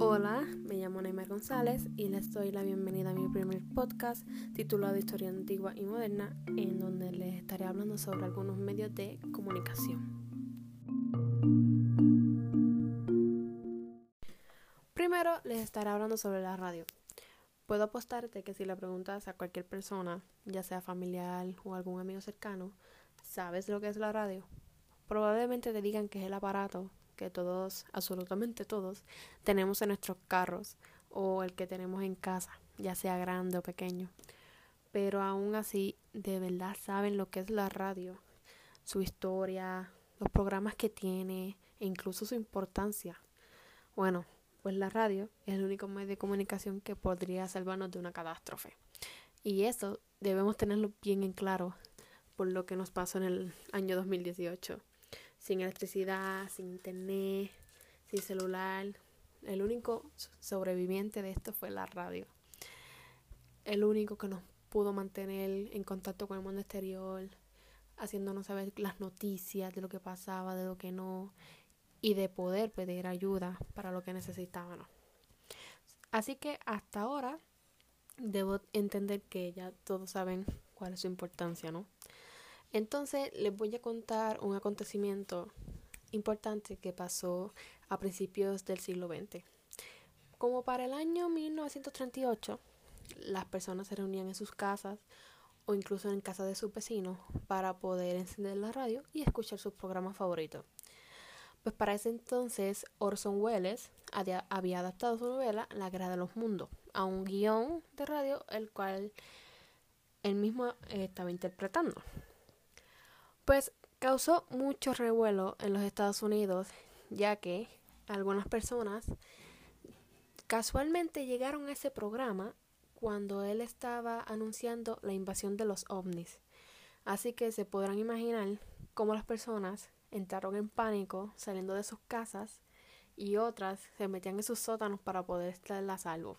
Hola, me llamo Neymar González y les doy la bienvenida a mi primer podcast titulado Historia Antigua y Moderna, en donde les estaré hablando sobre algunos medios de comunicación. Primero les estaré hablando sobre la radio. Puedo apostarte que si le preguntas a cualquier persona, ya sea familiar o algún amigo cercano, ¿sabes lo que es la radio? Probablemente te digan que es el aparato que todos, absolutamente todos, tenemos en nuestros carros o el que tenemos en casa, ya sea grande o pequeño. Pero aún así, de verdad saben lo que es la radio, su historia, los programas que tiene e incluso su importancia. Bueno, pues la radio es el único medio de comunicación que podría salvarnos de una catástrofe. Y eso debemos tenerlo bien en claro por lo que nos pasó en el año 2018. Sin electricidad, sin internet, sin celular. El único sobreviviente de esto fue la radio. El único que nos pudo mantener en contacto con el mundo exterior, haciéndonos saber las noticias de lo que pasaba, de lo que no, y de poder pedir ayuda para lo que necesitábamos. Así que hasta ahora debo entender que ya todos saben cuál es su importancia, ¿no? Entonces les voy a contar un acontecimiento importante que pasó a principios del siglo XX. Como para el año 1938, las personas se reunían en sus casas o incluso en casa de sus vecinos para poder encender la radio y escuchar sus programas favoritos. Pues para ese entonces Orson Welles había adaptado su novela La Guerra de los Mundos a un guion de radio el cual él mismo eh, estaba interpretando. Pues causó mucho revuelo en los Estados Unidos ya que algunas personas casualmente llegaron a ese programa cuando él estaba anunciando la invasión de los ovnis. Así que se podrán imaginar cómo las personas entraron en pánico saliendo de sus casas y otras se metían en sus sótanos para poder estar a salvo.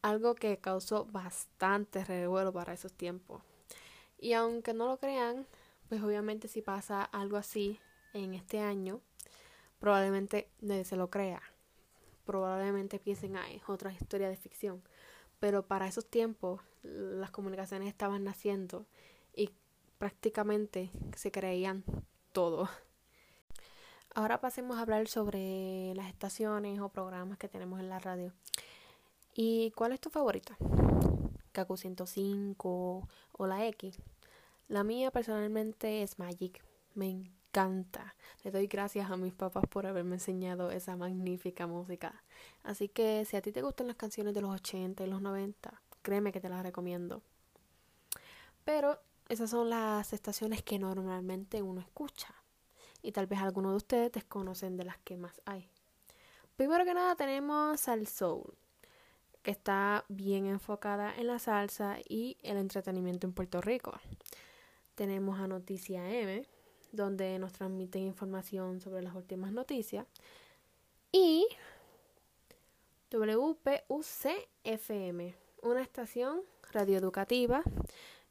Algo que causó bastante revuelo para esos tiempos. Y aunque no lo crean, pues obviamente si pasa algo así en este año, probablemente nadie se lo crea. Probablemente piensen, ah, es otra historia de ficción. Pero para esos tiempos las comunicaciones estaban naciendo y prácticamente se creían todo. Ahora pasemos a hablar sobre las estaciones o programas que tenemos en la radio. ¿Y cuál es tu favorita? Kaku 105 o la X. La mía personalmente es Magic. Me encanta. Le doy gracias a mis papás por haberme enseñado esa magnífica música. Así que si a ti te gustan las canciones de los 80 y los 90, créeme que te las recomiendo. Pero esas son las estaciones que normalmente uno escucha. Y tal vez algunos de ustedes desconocen de las que más hay. Primero que nada tenemos al soul, que está bien enfocada en la salsa y el entretenimiento en Puerto Rico. Tenemos a Noticia M, donde nos transmiten información sobre las últimas noticias. Y WPUC-FM, una estación radioeducativa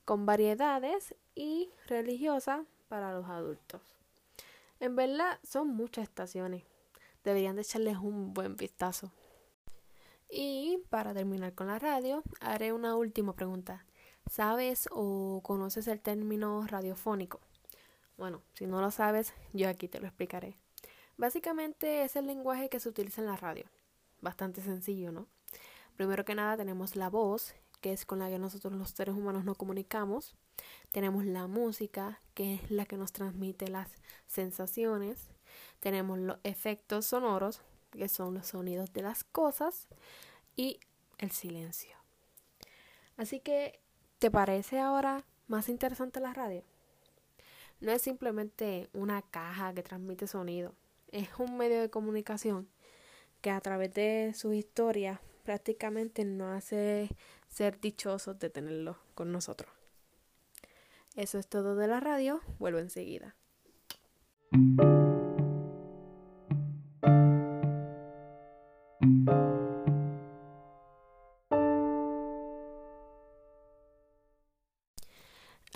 con variedades y religiosas para los adultos. En verdad son muchas estaciones. Deberían de echarles un buen vistazo. Y para terminar con la radio, haré una última pregunta. ¿Sabes o conoces el término radiofónico? Bueno, si no lo sabes, yo aquí te lo explicaré. Básicamente es el lenguaje que se utiliza en la radio. Bastante sencillo, ¿no? Primero que nada tenemos la voz, que es con la que nosotros los seres humanos nos comunicamos. Tenemos la música, que es la que nos transmite las sensaciones. Tenemos los efectos sonoros, que son los sonidos de las cosas. Y el silencio. Así que, ¿te parece ahora más interesante la radio? No es simplemente una caja que transmite sonido. Es un medio de comunicación que a través de su historia prácticamente no hace ser dichosos de tenerlo con nosotros. Eso es todo de la radio. Vuelvo enseguida.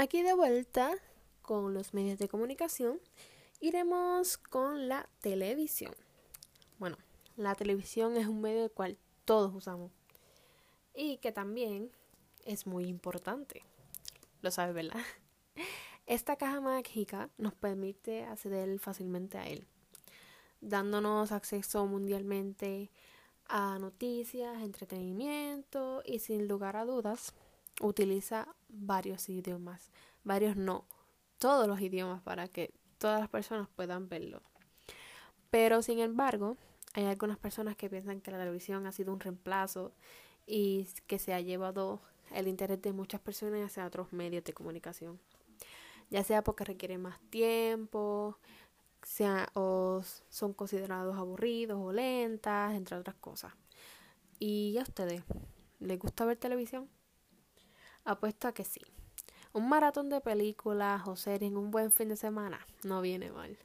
Aquí de vuelta con los medios de comunicación, iremos con la televisión. Bueno, la televisión es un medio del cual todos usamos y que también es muy importante. Lo sabes, ¿verdad? Esta caja mágica nos permite acceder fácilmente a él, dándonos acceso mundialmente a noticias, entretenimiento y sin lugar a dudas utiliza varios idiomas, varios no, todos los idiomas para que todas las personas puedan verlo. Pero sin embargo, hay algunas personas que piensan que la televisión ha sido un reemplazo y que se ha llevado el interés de muchas personas hacia otros medios de comunicación. Ya sea porque requieren más tiempo, sea, o son considerados aburridos o lentas, entre otras cosas. ¿Y a ustedes? ¿Les gusta ver televisión? Apuesto a que sí. Un maratón de películas o series en un buen fin de semana no viene mal.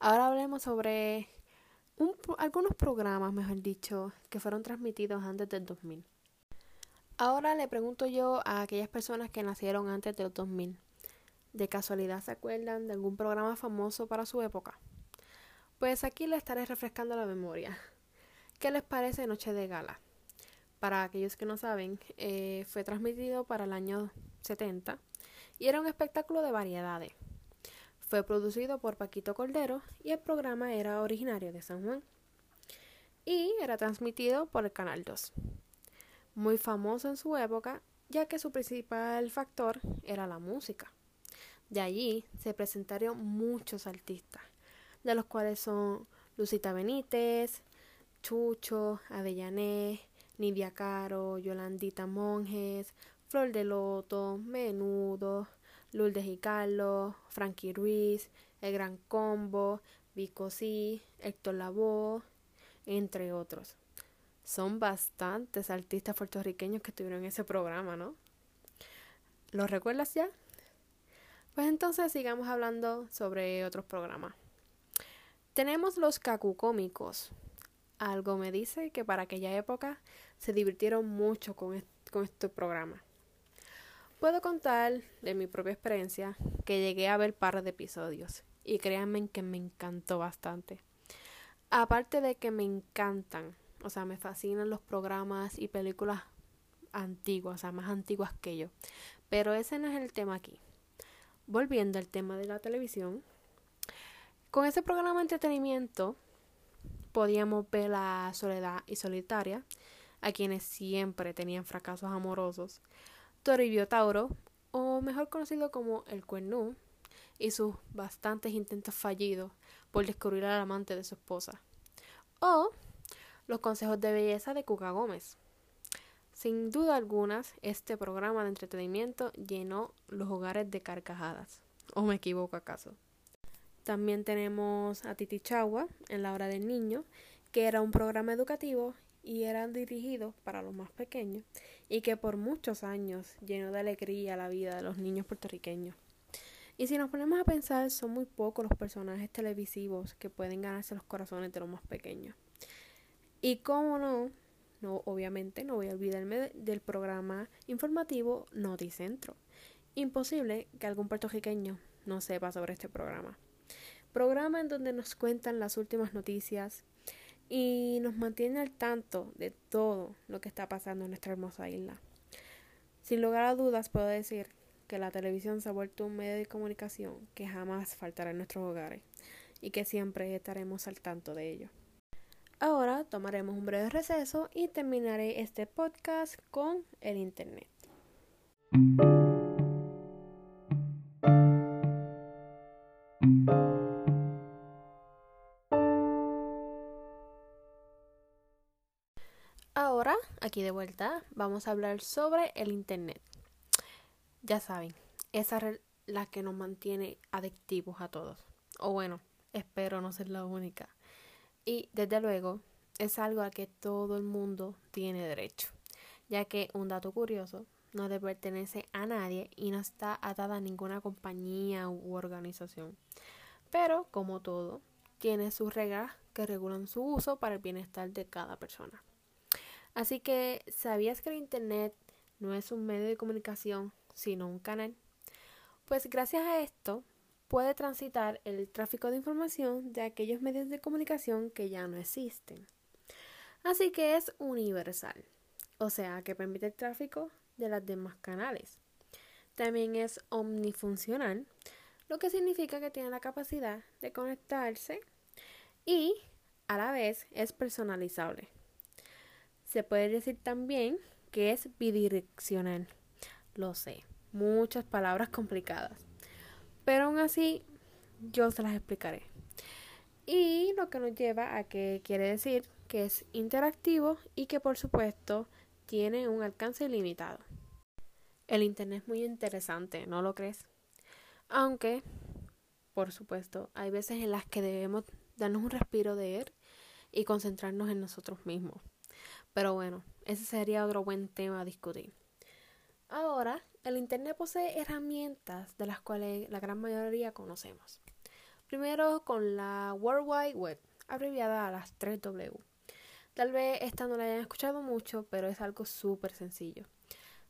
Ahora hablemos sobre algunos programas, mejor dicho, que fueron transmitidos antes del 2000. Ahora le pregunto yo a aquellas personas que nacieron antes del 2000. ¿De casualidad se acuerdan de algún programa famoso para su época? Pues aquí le estaré refrescando la memoria. ¿Qué les parece Noche de Gala? Para aquellos que no saben, eh, fue transmitido para el año 70 y era un espectáculo de variedades. Fue producido por Paquito Cordero y el programa era originario de San Juan. Y era transmitido por el Canal 2. Muy famoso en su época, ya que su principal factor era la música. De allí se presentaron muchos artistas, de los cuales son Lucita Benítez, Chucho, Avellané, Nidia Caro, Yolandita Monjes, Flor de Loto, Menudo, Lourdes y Frankie Ruiz, El Gran Combo, Vico C, Héctor Lavoe, entre otros. Son bastantes artistas puertorriqueños que estuvieron en ese programa, ¿no? ¿Los recuerdas ya? Pues entonces sigamos hablando sobre otros programas. Tenemos los cacucómicos. Algo me dice que para aquella época se divirtieron mucho con, con este programa. Puedo contar de mi propia experiencia que llegué a ver par de episodios y créanme que me encantó bastante. Aparte de que me encantan, o sea, me fascinan los programas y películas antiguas, o sea, más antiguas que yo. Pero ese no es el tema aquí. Volviendo al tema de la televisión, con ese programa de entretenimiento podíamos ver la soledad y solitaria, a quienes siempre tenían fracasos amorosos, Toribio Tauro, o mejor conocido como el Cuernú, y sus bastantes intentos fallidos por descubrir al amante de su esposa. O los consejos de belleza de Cuca Gómez. Sin duda alguna, este programa de entretenimiento llenó los hogares de carcajadas. ¿O me equivoco acaso? También tenemos a Titi Chagua en la hora del niño, que era un programa educativo y era dirigido para los más pequeños y que por muchos años llenó de alegría la vida de los niños puertorriqueños. Y si nos ponemos a pensar, son muy pocos los personajes televisivos que pueden ganarse los corazones de los más pequeños. Y cómo no, no obviamente no voy a olvidarme del programa informativo Noticentro. Imposible que algún puertorriqueño no sepa sobre este programa. Programa en donde nos cuentan las últimas noticias, y nos mantiene al tanto de todo lo que está pasando en nuestra hermosa isla. Sin lugar a dudas puedo decir que la televisión se ha vuelto un medio de comunicación que jamás faltará en nuestros hogares y que siempre estaremos al tanto de ello. Ahora tomaremos un breve receso y terminaré este podcast con el Internet. Aquí de vuelta vamos a hablar sobre el Internet. Ya saben, esa es la que nos mantiene adictivos a todos. O bueno, espero no ser la única. Y desde luego es algo a que todo el mundo tiene derecho, ya que un dato curioso no le pertenece a nadie y no está atada a ninguna compañía u organización. Pero, como todo, tiene sus reglas que regulan su uso para el bienestar de cada persona. Así que, ¿sabías que el Internet no es un medio de comunicación, sino un canal? Pues gracias a esto, puede transitar el tráfico de información de aquellos medios de comunicación que ya no existen. Así que es universal, o sea que permite el tráfico de los demás canales. También es omnifuncional, lo que significa que tiene la capacidad de conectarse y a la vez es personalizable. Se puede decir también que es bidireccional. Lo sé, muchas palabras complicadas. Pero aún así, yo se las explicaré. Y lo que nos lleva a que quiere decir que es interactivo y que por supuesto tiene un alcance ilimitado. El Internet es muy interesante, ¿no lo crees? Aunque, por supuesto, hay veces en las que debemos darnos un respiro de él y concentrarnos en nosotros mismos. Pero bueno, ese sería otro buen tema a discutir. Ahora, el Internet posee herramientas de las cuales la gran mayoría conocemos. Primero con la World Wide Web, abreviada a las 3W. Tal vez esta no la hayan escuchado mucho, pero es algo súper sencillo.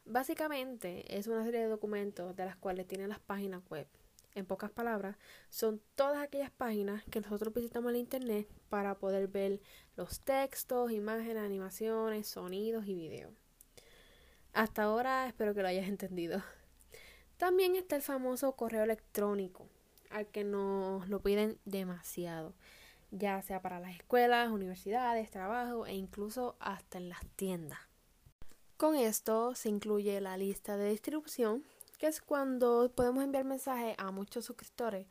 Básicamente es una serie de documentos de las cuales tienen las páginas web. En pocas palabras, son todas aquellas páginas que nosotros visitamos en Internet para poder ver los textos, imágenes, animaciones, sonidos y videos. Hasta ahora espero que lo hayas entendido. También está el famoso correo electrónico, al que nos lo piden demasiado, ya sea para las escuelas, universidades, trabajo e incluso hasta en las tiendas. Con esto se incluye la lista de distribución, que es cuando podemos enviar mensajes a muchos suscriptores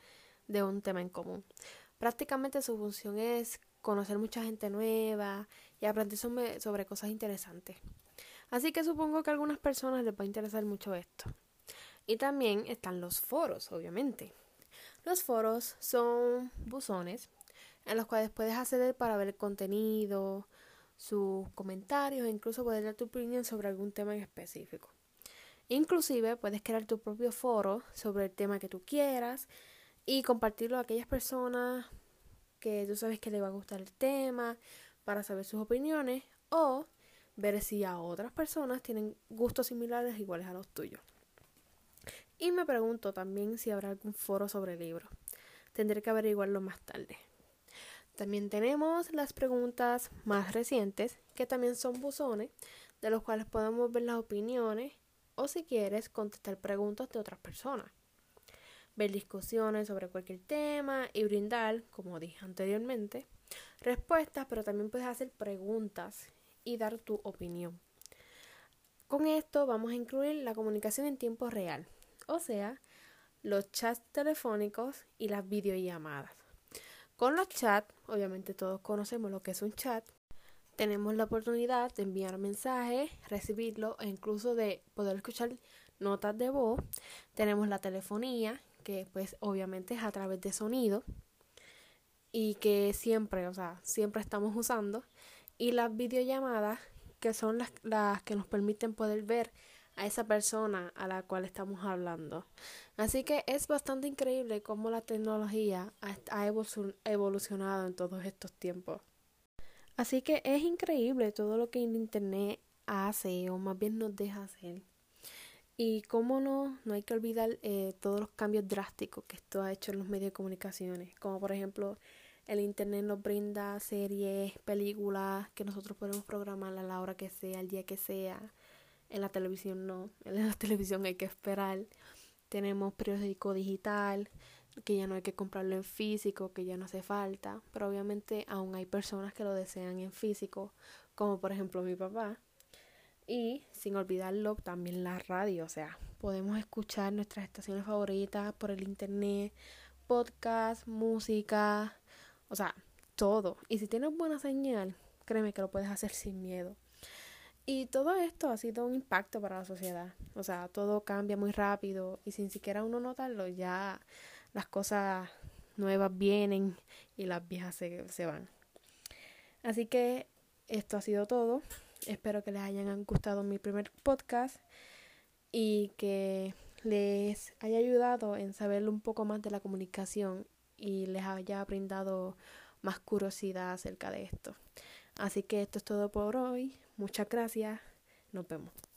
de un tema en común. Prácticamente su función es conocer mucha gente nueva y aprender sobre cosas interesantes. Así que supongo que a algunas personas les va a interesar mucho esto. Y también están los foros, obviamente. Los foros son buzones en los cuales puedes acceder para ver el contenido, sus comentarios e incluso poder dar tu opinión sobre algún tema en específico. Inclusive puedes crear tu propio foro sobre el tema que tú quieras y compartirlo a aquellas personas que tú sabes que les va a gustar el tema para saber sus opiniones o ver si a otras personas tienen gustos similares iguales a los tuyos. Y me pregunto también si habrá algún foro sobre libros. Tendré que averiguarlo más tarde. También tenemos las preguntas más recientes, que también son buzones, de los cuales podemos ver las opiniones o si quieres contestar preguntas de otras personas. Ver discusiones sobre cualquier tema y brindar, como dije anteriormente, respuestas, pero también puedes hacer preguntas y dar tu opinión. Con esto vamos a incluir la comunicación en tiempo real, o sea, los chats telefónicos y las videollamadas. Con los chats, obviamente todos conocemos lo que es un chat, tenemos la oportunidad de enviar mensajes, recibirlo e incluso de poder escuchar notas de voz. Tenemos la telefonía, que pues obviamente es a través de sonido y que siempre, o sea, siempre estamos usando y las videollamadas que son las, las que nos permiten poder ver a esa persona a la cual estamos hablando. Así que es bastante increíble cómo la tecnología ha evolucionado en todos estos tiempos. Así que es increíble todo lo que Internet hace o más bien nos deja hacer. Y cómo no, no hay que olvidar eh, todos los cambios drásticos que esto ha hecho en los medios de comunicaciones, como por ejemplo el internet nos brinda series, películas que nosotros podemos programar a la hora que sea, el día que sea. En la televisión no, en la televisión hay que esperar. Tenemos periódico digital, que ya no hay que comprarlo en físico, que ya no hace falta, pero obviamente aún hay personas que lo desean en físico, como por ejemplo mi papá. Y sin olvidarlo, también la radio, o sea, podemos escuchar nuestras estaciones favoritas por el internet, podcast, música, o sea, todo. Y si tienes buena señal, créeme que lo puedes hacer sin miedo. Y todo esto ha sido un impacto para la sociedad. O sea, todo cambia muy rápido y sin siquiera uno notarlo, ya las cosas nuevas vienen y las viejas se, se van. Así que esto ha sido todo. Espero que les hayan gustado mi primer podcast y que les haya ayudado en saber un poco más de la comunicación y les haya brindado más curiosidad acerca de esto. Así que esto es todo por hoy. Muchas gracias. Nos vemos.